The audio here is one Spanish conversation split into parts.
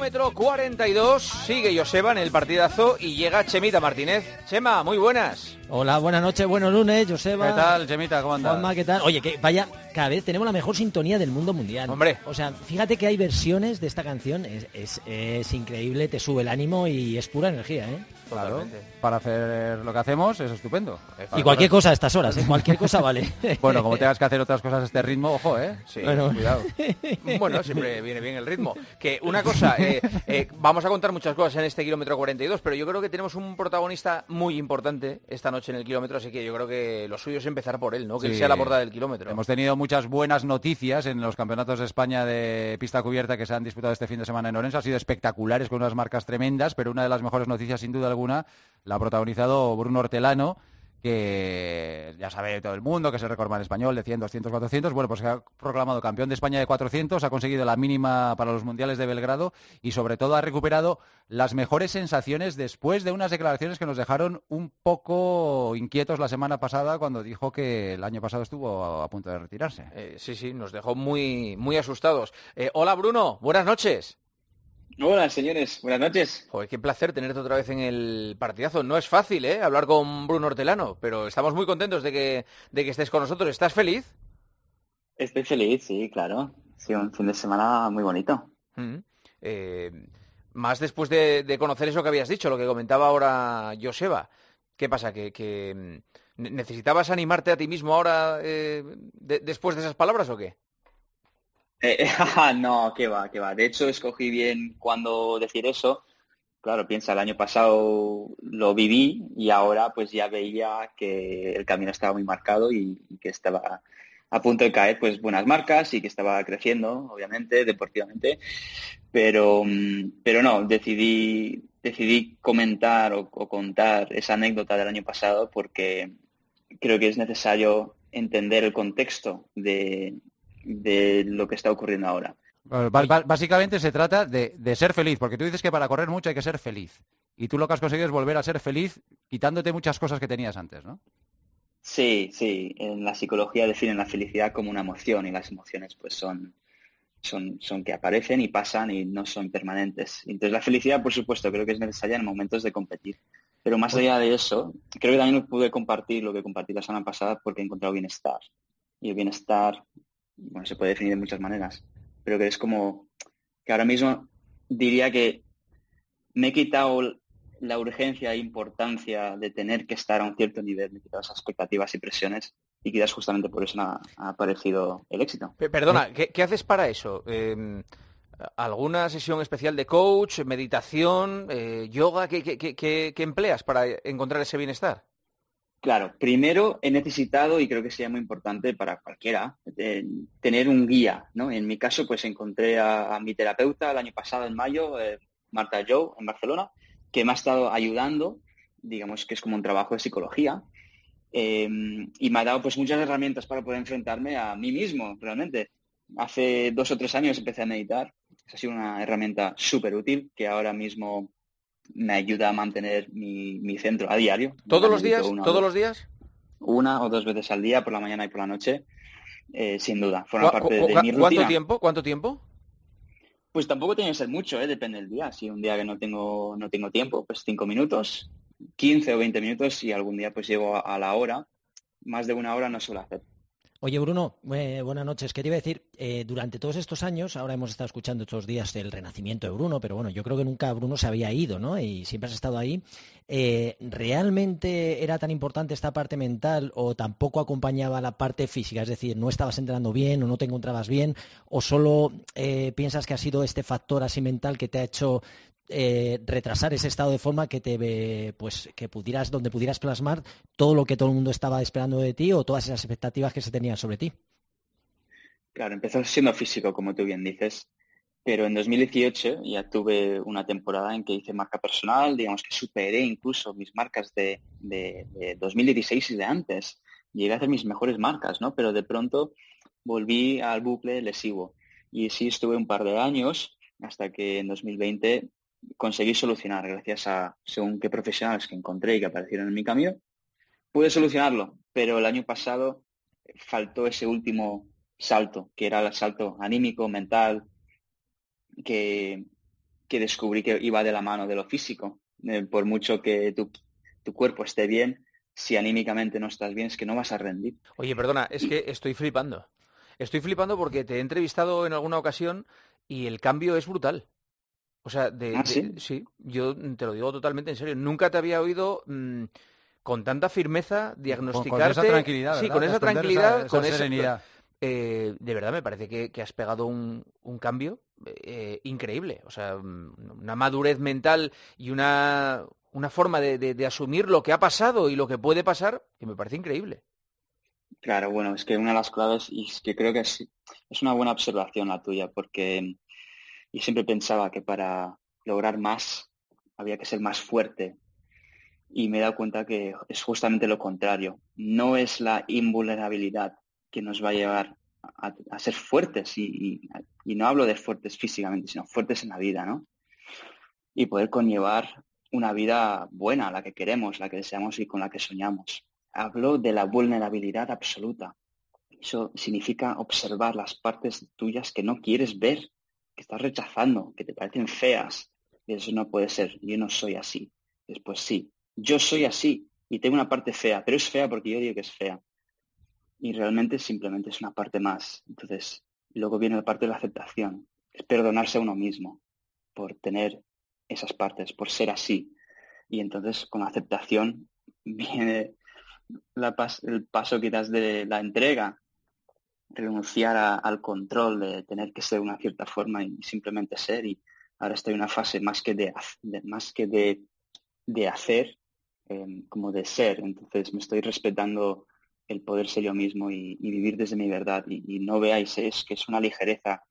Kilómetro 42, sigue Joseba en el partidazo y llega Chemita Martínez. Chema, muy buenas. Hola, buenas noches, buenos lunes, Joseba. ¿Qué tal, Chemita? ¿Cómo andas? Juanma, ¿qué tal? Oye, que vaya, cada vez tenemos la mejor sintonía del mundo mundial. Hombre. O sea, fíjate que hay versiones de esta canción, es, es, es increíble, te sube el ánimo y es pura energía, ¿eh? Claro, Totalmente. para hacer lo que hacemos es estupendo. Y cualquier cosa a estas horas, ¿eh? Cualquier cosa vale. Bueno, como tengas que hacer otras cosas a este ritmo, ojo, ¿eh? Sí. Bueno. Cuidado. Bueno, siempre viene bien el ritmo. Que una cosa, eh, eh, vamos a contar muchas cosas en este kilómetro 42, pero yo creo que tenemos un protagonista muy importante esta noche en el kilómetro, así que yo creo que lo suyo es empezar por él, ¿no? Que él sea la portada del kilómetro. Hemos tenido muchas buenas noticias en los campeonatos de España de pista cubierta que se han disputado este fin de semana en Orense. Han sido espectaculares con unas marcas tremendas, pero una de las mejores noticias, sin duda alguna, la ha protagonizado Bruno Hortelano, que ya sabe todo el mundo que es el recordman español de 100, 200, 400. Bueno, pues se ha proclamado campeón de España de 400, ha conseguido la mínima para los mundiales de Belgrado y sobre todo ha recuperado las mejores sensaciones después de unas declaraciones que nos dejaron un poco inquietos la semana pasada cuando dijo que el año pasado estuvo a, a punto de retirarse. Eh, sí, sí, nos dejó muy, muy asustados. Eh, hola Bruno, buenas noches. Hola, señores. Buenas noches. Joder, qué placer tenerte otra vez en el partidazo. No es fácil, ¿eh? Hablar con Bruno Hortelano, pero estamos muy contentos de que, de que estés con nosotros. ¿Estás feliz? Estoy feliz, sí, claro. Ha sido un fin de semana muy bonito. Mm. Eh, más después de, de conocer eso que habías dicho, lo que comentaba ahora Joseba. ¿Qué pasa? ¿Que, que, mm, ne- necesitabas animarte a ti mismo ahora eh, de- después de esas palabras o qué? Eh, no, qué va, qué va. De hecho, escogí bien cuando decir eso. Claro, piensa, el año pasado lo viví y ahora pues ya veía que el camino estaba muy marcado y, que estaba a punto de caer pues buenas marcas y que estaba creciendo, obviamente, deportivamente. Pero, mm, pero no, decidí, decidí comentar o contar esa anécdota del año pasado porque creo que es necesario entender el contexto de, de lo que está ocurriendo ahora. Básicamente se trata de, de ser feliz, porque tú dices que para correr mucho hay que ser feliz. Y tú lo que has conseguido es volver a ser feliz quitándote muchas cosas que tenías antes, ¿no? Sí, sí, en la psicología definen la felicidad como una emoción y las emociones pues son, son, son que aparecen y pasan y no son permanentes. Entonces la felicidad, por supuesto, creo que es necesaria en momentos de competir. Pero más allá de eso, creo que también pude compartir lo que compartí la semana pasada porque he encontrado bienestar. Y el bienestar, bueno, se puede definir de muchas maneras, pero que es como que ahora mismo diría que me he quitado la urgencia e importancia de tener que estar a un cierto nivel, me he quitado esas expectativas y presiones y quizás justamente por eso ha, aparecido el éxito. Pe- Perdona, ¿qué, haces para eso? Eh, ¿Alguna sesión especial de coach, meditación, eh, yoga? ¿Qué, qué- qué- qué- qué empleas para encontrar ese bienestar? Claro, primero he necesitado, y creo que sería muy importante para cualquiera, eh, tener un guía, ¿no? En mi caso, pues encontré a, mi terapeuta el año pasado, en mayo, eh, Marta Joe, en Barcelona, que me ha estado ayudando, digamos que es como un trabajo de psicología, eh, y me ha dado pues muchas herramientas para poder enfrentarme a mí mismo, realmente. Hace dos o tres años empecé a meditar, ha sido una herramienta súper útil que ahora mismo me ayuda a mantener mi, mi centro a diario. ¿Todos los días? una ¿Todos dos- los días? una o dos veces al día, por la mañana y por la noche, eh, sin duda. Forma ¿Cu- parte de mi ¿Cuánto rutina. tiempo? ¿Cuánto tiempo? Pues tampoco tiene que ser mucho, ¿eh? depende del día. Si un día que no tengo, no tengo tiempo, pues cinco minutos, 15 o 20 minutos y algún día pues llego a, a la hora. Más de una hora no suelo hacer. Oye, Bruno, eh, buenas noches. Quería decir, eh, durante todos estos años, ahora hemos estado escuchando estos días el renacimiento de Bruno, pero bueno, yo creo que nunca Bruno se había ido, ¿no? Y siempre has estado ahí. Eh, ¿Realmente era tan importante esta parte mental o tampoco acompañaba la parte física? Es decir, ¿no estabas entrenando bien o no te encontrabas bien? ¿O solo piensas que ha sido este factor así mental que te ha hecho eh, retrasar ese estado de forma que te ve, pues que pudieras donde pudieras plasmar todo lo que todo el mundo estaba esperando de ti o todas esas expectativas que se tenían sobre ti. Claro, empezó siendo físico, como tú bien dices, pero en 2018 ya tuve una temporada en que hice marca personal, digamos que superé incluso mis marcas de, de, de 2016 y de antes. Llegué a hacer mis mejores marcas, ¿no? Pero de pronto volví al bucle lesivo. Y sí estuve un par de años hasta que en 2020 conseguí solucionar, gracias a según qué profesionales que encontré y que aparecieron en mi camino, pude solucionarlo, pero el año pasado faltó ese último salto, que era el salto anímico, mental, que, que descubrí que iba de la mano de lo físico. Eh, por mucho que tu, tu cuerpo esté bien, si anímicamente no estás bien, es que no vas a rendir. Oye, perdona, es que estoy flipando. Estoy flipando porque te he entrevistado en alguna ocasión y el cambio es brutal. O sea, de, ¿Ah, de- sí? yo te lo digo totalmente en serio. Nunca te había oído mm, con tanta firmeza Con, diagnosticarte. con esa tranquilidad, Sí, ¿verdad? con De esa tranquilidad, esa, con esa esa serenidad. eh, de verdad me parece que, que has pegado un, un cambio eh, increíble. O sea, mm, una madurez mental y una, una forma de, de- de asumir lo que ha pasado y lo que puede pasar que me parece increíble. Claro, bueno, es que una de las claves, y es que creo que es, es una buena observación la tuya, porque yo siempre pensaba que para lograr más había que ser más fuerte. Y me he dado cuenta que es justamente lo contrario. No es la invulnerabilidad que nos va a llevar a, ser fuertes, y, y- y no hablo de fuertes físicamente, sino fuertes en la vida, ¿no? Y poder conllevar una vida buena, la que queremos, la que deseamos y con la que soñamos. Hablo de la vulnerabilidad absoluta. Eso significa observar las partes tuyas que no quieres ver, que estás rechazando, que te parecen feas. Y eso no puede ser. Yo no soy así. Después sí, yo soy así y tengo una parte fea, pero es fea porque yo digo que es fea. Y realmente simplemente es una parte más. Entonces, luego viene la parte de la aceptación. Es perdonarse a uno mismo por tener esas partes, por ser así. Y entonces con la aceptación viene la el paso quizás de la entrega, renunciar a- al control de tener que ser una cierta forma y simplemente ser. Y ahora estoy en una fase más que de, más que de, de hacer, eh, como de ser. Entonces me estoy respetando el poder ser yo mismo y, y vivir desde mi verdad. Y, y no veáis, es que es una ligereza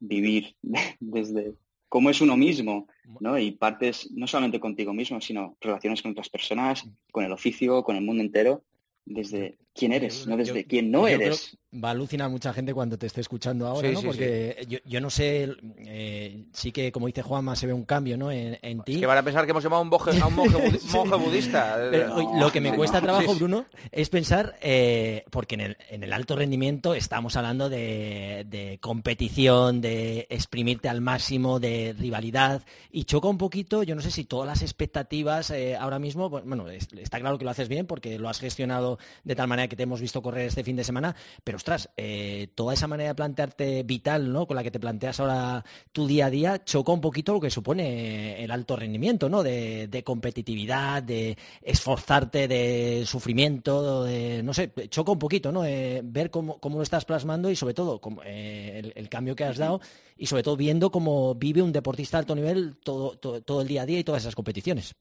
vivir desde cómo es uno mismo, ¿no? Y partes no solamente contigo mismo, sino relaciones con otras personas, con el oficio, con el mundo entero, desde quién eres, no desde Yo- quién no yo creo- eres. Va a alucinar mucha gente cuando te esté escuchando ahora, Sí, ¿no? sí, Porque Yo, yo no sé, eh, sí que como dice Juanma, se ve un cambio, ¿no? En, en ti. Es que van a pensar que hemos llamado a un, boje- a un monje, budi- Sí. monje budista. Pero, oye, lo que me no, cuesta no. trabajo, Sí. Bruno, es pensar, eh, porque en el, en el alto rendimiento estamos hablando de, de competición, de exprimirte al máximo, de rivalidad, y choca un poquito, yo no sé si todas las expectativas eh, ahora mismo, pues, bueno, es- está claro que lo haces bien porque lo has gestionado de tal manera que te hemos visto correr este fin de semana, pero ostras, eh, toda esa manera de plantearte vital, ¿no? Con la que te planteas ahora tu día a día, choca un poquito lo que supone el alto rendimiento, ¿no? De, de competitividad, de esforzarte, de sufrimiento, de, no sé, choca un poquito, ¿no? Eh, ver cómo, cómo lo estás plasmando y sobre todo cómo, eh, el, el cambio que has dado y sobre todo viendo cómo vive un deportista de alto nivel todo, todo, todo el día a día y todas esas competiciones.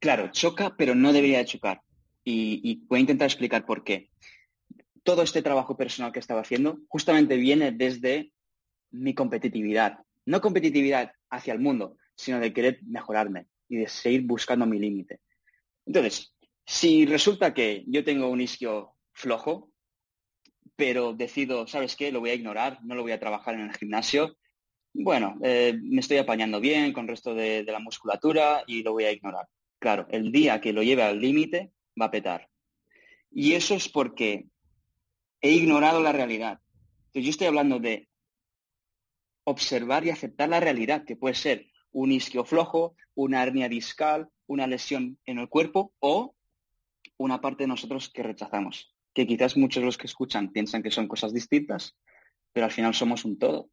Claro, choca, pero no debería de chocar. Y, voy a intentar explicar por qué. Todo este trabajo personal que estaba haciendo justamente viene desde mi competitividad. No competitividad hacia el mundo, sino de querer mejorarme y de seguir buscando mi límite. Entonces, si resulta que yo tengo un isquio flojo, pero decido, ¿sabes qué? Lo voy a ignorar, no lo voy a trabajar en el gimnasio. Bueno, eh, me estoy apañando bien con el resto de, de la musculatura y lo voy a ignorar. Claro, el día que lo lleve al límite va a petar. Y eso es porque he ignorado la realidad. Entonces yo estoy hablando de observar y aceptar la realidad, que puede ser un isquio flojo, una hernia discal, una lesión en el cuerpo o una parte de nosotros que rechazamos, que quizás muchos de los que escuchan piensan que son cosas distintas, pero al final somos un todo.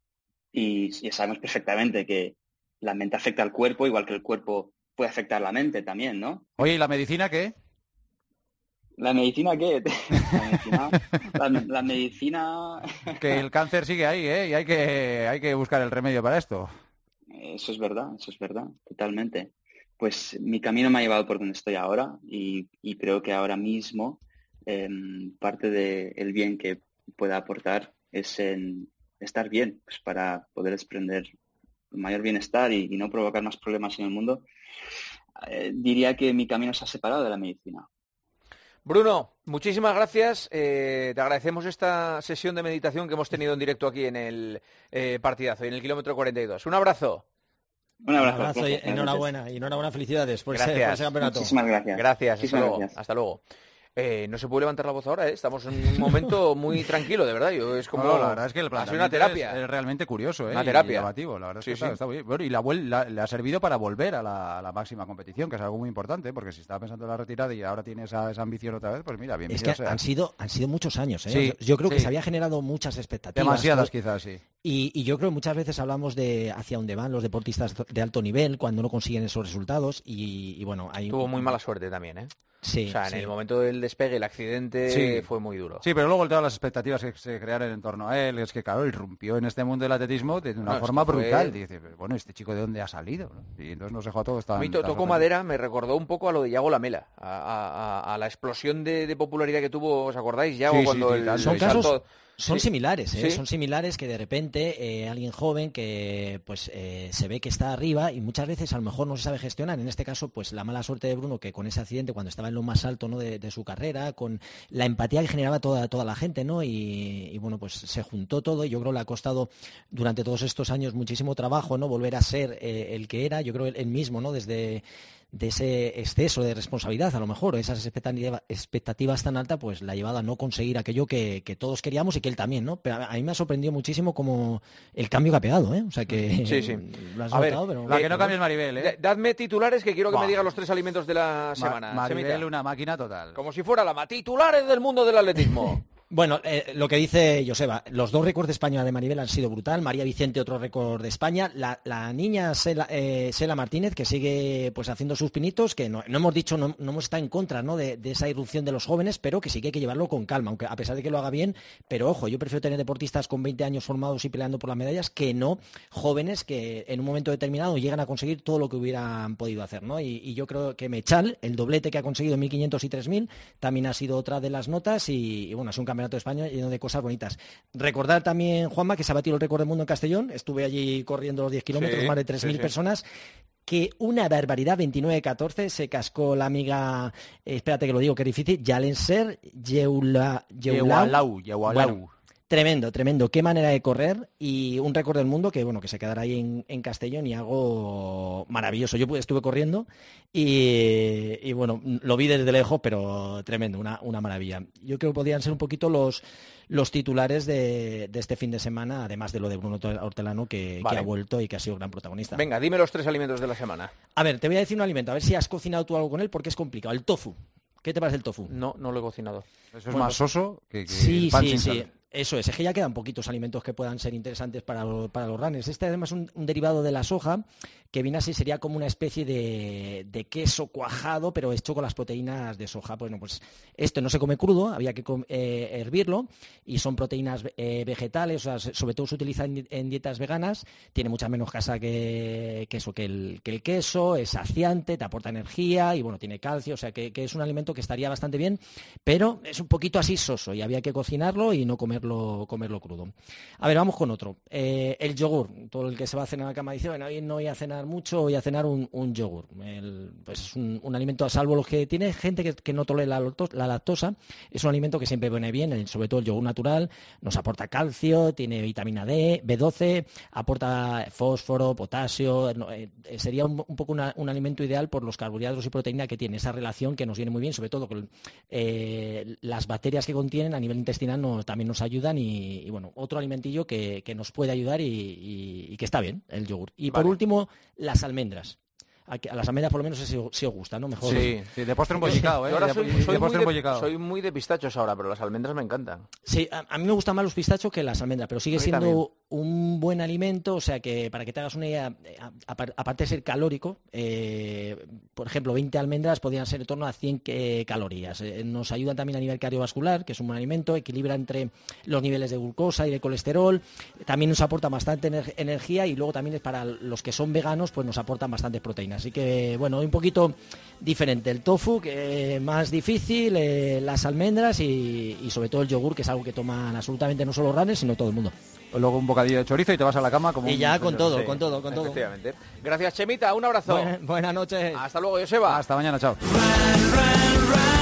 Y ya sabemos perfectamente que la mente afecta al cuerpo, igual que el cuerpo puede afectar la mente también, ¿no? Oye, ¿y la medicina qué? ¿La medicina qué? La medicina, la, la medicina Que el cáncer sigue ahí, ¿eh? Y hay que, hay que buscar el remedio para esto. Eso es verdad, eso es verdad, totalmente. Pues mi camino me ha llevado por donde estoy ahora y, y creo que ahora mismo em, parte del bien que pueda aportar es en estar bien, pues para poder desprender mayor bienestar y, y no provocar más problemas en el mundo. Eh, diría que mi camino se ha separado de la medicina. Bruno, muchísimas gracias. Eh, te agradecemos esta sesión de meditación que hemos tenido en directo aquí en el eh, partidazo, en el kilómetro 42. Un abrazo. Un abrazo. y gracias. enhorabrazo y enhorabuena, y enhorabuena, felicidades por ese, Gracias. por ese campeonato. Muchísimas gracias. Gracias, hasta luego. gracias. Hasta luego. Eh, no se puede levantar la voz ahora, ¿eh? estamos en un momento muy tranquilo, de verdad. Yo, es como No, la verdad es que el planteamiento una terapia. Es, es realmente curioso, ¿eh? Una y terapia. llamativo, la verdad es Sí, que sí. está muy bien. Bueno, y la, la- le ha servido para volver a la, a la máxima competición, que es algo muy importante, porque si estaba pensando en la retirada y ahora tiene esa, esa ambición otra vez, pues mira, Es bienvenido que sea. han sido, han sido muchos años. ¿eh? Sí, yo, yo creo que se había generado muchas expectativas. Demasiadas quizás, sí. Y, y yo creo que muchas veces hablamos de hacia dónde van los deportistas de alto nivel cuando no consiguen esos resultados. Y, y bueno, hay Tuvo muy mala suerte también, ¿eh? Sí, o sea, en sí. el momento del despegue, el accidente Sí. fue muy duro. Sí, pero luego todas las expectativas que se crearon en torno a él, es que claro, irrumpió en este mundo del atletismo de una No, forma que fue- brutal. Dice, bueno, ¿este chico de dónde ha salido? ¿no? Y entonces nos dejó a todos tan... A mí to- tocó madera, me recordó un poco a lo de Yago Lamela, a, a- a- a la explosión de, de popularidad que tuvo, ¿os acordáis? Yago cuando sí, el, tanto. Son el casos- salto- Son Sí. similares, ¿eh? Sí. son similares que de repente eh, alguien joven que pues eh, se ve que está arriba y muchas veces a lo mejor no se sabe gestionar. En este caso, pues la mala suerte de Bruno que con ese accidente cuando estaba en lo más alto ¿no? de, de su carrera, con la empatía que generaba toda, toda la gente, ¿no? Y, y, bueno, pues se juntó todo y yo creo que le ha costado durante todos estos años muchísimo trabajo, ¿no? Volver a ser el que era, yo creo él mismo, ¿no? Desde de ese exceso de responsabilidad, a lo mejor, esas expectativa- expectativas tan altas, pues la ha llevado a no conseguir aquello que, que todos queríamos y que él también, ¿no? Pero a mí me ha sorprendido muchísimo como el cambio que ha pegado, ¿eh? O sea que Sí, sí. lo has A ver, pero... La que no Eh, cambia es Maribel, ¿eh? Da- Dadme titulares que quiero que me digan los tres alimentos de la Ma- semana. Maribel, Semita. una máquina total. Como si fuera la ma- titulares del mundo del atletismo. Bueno, eh, lo que dice Joseba, los dos récords de España de Maribel han sido brutal. María Vicente, otro récord de España. La, niña Sela, eh, Sela Martínez, que sigue pues haciendo sus pinitos, que no, hemos dicho, no, no hemos estado en contra ¿no? de, esa irrupción de los jóvenes, pero que sí que hay que llevarlo con calma, aunque a pesar de que lo haga bien. Pero ojo, yo prefiero tener deportistas con 20 años formados y peleando por las medallas que no jóvenes que en un momento determinado llegan a conseguir todo lo que hubieran podido hacer. ¿no? Y, y yo creo que Mechal, el doblete que ha conseguido en 1500 y 3000, también ha sido otra de las notas y, y bueno, es un campeonato de España lleno de cosas bonitas. Recordar también, Juanma, que se ha batido el récord del mundo en Castellón. Estuve allí corriendo los 10 kilómetros, Sí, más de sí, 3.000 sí. personas. Que una barbaridad, 29-14, se cascó la amiga, eh, espérate que lo digo, que es difícil, Jalenser Yeula, Yeulau. Yehualau, Yehualau. Bueno, Tremendo, tremendo. Qué manera de correr y un récord del mundo que bueno que se quedará ahí en, en Castellón y algo maravilloso. Yo estuve corriendo y, y, bueno lo vi desde lejos, pero tremendo, una, una maravilla. Yo creo que podrían ser un poquito los los titulares de, de este fin de semana, además de lo de Bruno Hortelano que, ha vuelto y que ha sido gran protagonista. Venga, dime los tres alimentos de la semana. A ver, te voy a decir un alimento, a ver si has cocinado tú algo con él porque es complicado. El tofu. ¿Qué te parece el tofu? No, no lo he cocinado. Eso es Bueno, más soso que, que Sí, el pan sí, sin sí. sal. Eso es, es que ya quedan poquitos alimentos que puedan ser interesantes para, para los runners. Este además es un, derivado de la soja que viene así, sería como una especie de, de queso cuajado, pero hecho con las proteínas de soja. Bueno, pues esto no se come crudo, había que eh, hervirlo y son proteínas eh, vegetales, o sea, se- sobre todo se utiliza en, en dietas veganas, tiene mucha menos grasa que, que eso, que el, que el queso, es saciante, te aporta energía y bueno, tiene calcio, o sea que, que es un alimento que estaría bastante bien, pero es un poquito así soso y había que cocinarlo y no comerlo, crudo. A ver, vamos con otro. Eh, el yogur, todo el que se va a cenar a la cama dice, bueno, hoy no voy a cenar mucho, voy a cenar un, yogur. Pues es un, alimento, a salvo los que tiene gente que, no tolera la, lacto- la lactosa, es un alimento que siempre viene bien, sobre todo el yogur natural, nos aporta calcio, tiene vitamina D, B12, aporta fósforo, potasio, eh, sería un, poco un alimento ideal por los carbohidratos y proteína que tiene, esa relación que nos viene muy bien, sobre todo con eh, las bacterias que contienen a nivel intestinal también nos ayudan y, y, bueno, otro alimentillo que, que nos puede ayudar y, y- y que está bien, el yogur. Y por último, las almendras. A, las almendras por lo menos si, si os gusta, ¿no? Mejor. Sí. Sí, de postre embollicado, ¿eh? Yo ahora De- soy, de soy muy postre de, embollicado. soy muy de pistachos ahora, pero las almendras me encantan. Sí, a, a mí me gustan más los pistachos que las almendras, pero sigue siendo también. Un buen alimento, o sea que para que te hagas una idea, eh, aparte de ser calórico, eh, por ejemplo, 20 almendras podrían ser en torno a 100 que- calorías. Eh, nos ayudan también a nivel cardiovascular, que es un buen alimento, equilibra entre los niveles de glucosa y de colesterol, también nos aporta bastante ener- energía y luego también es para los que son veganos, pues nos aportan bastantes proteínas. Así que, bueno, un poquito diferente. El tofu, que más difícil, eh, las almendras y, y sobre todo el yogur, que es algo que toman absolutamente no solo runners, sino todo el mundo. Luego un bocadillo de chorizo y te vas a la cama como Y un ya con todo, Sí, con todo, con todo. Efectivamente. Gracias, Chemita. Un abrazo. Buena- buenas noches. Hasta luego, Joseba. Hasta mañana, chao. run, run, run.